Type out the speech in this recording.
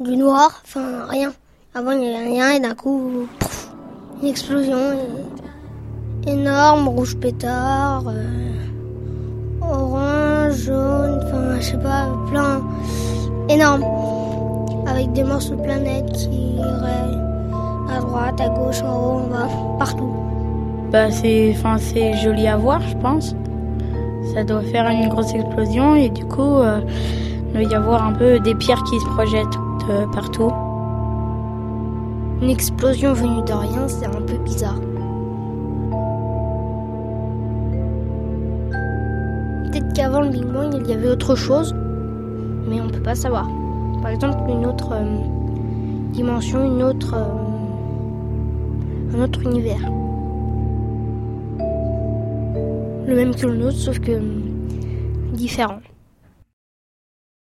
du noir, enfin rien. Avant il n'y avait rien et d'un coup, une explosion énorme, rouge pétard, euh, orange, jaune, enfin je sais pas, plein, énorme, avec des morceaux de planètes qui iraient à droite, à gauche, en haut, en bas, partout. Bah c'est, enfin c'est joli à voir, je pense. Ça doit faire une grosse explosion et du coup, euh, il doit y avoir un peu des pierres qui se projettent euh, partout. Une explosion venue de rien, c'est un peu bizarre. Peut-être qu'avant le Big Bang, il y avait autre chose, mais on peut pas savoir. Par exemple, une autre euh, dimension, une autre, un autre univers le même que le nôtre, sauf que différent.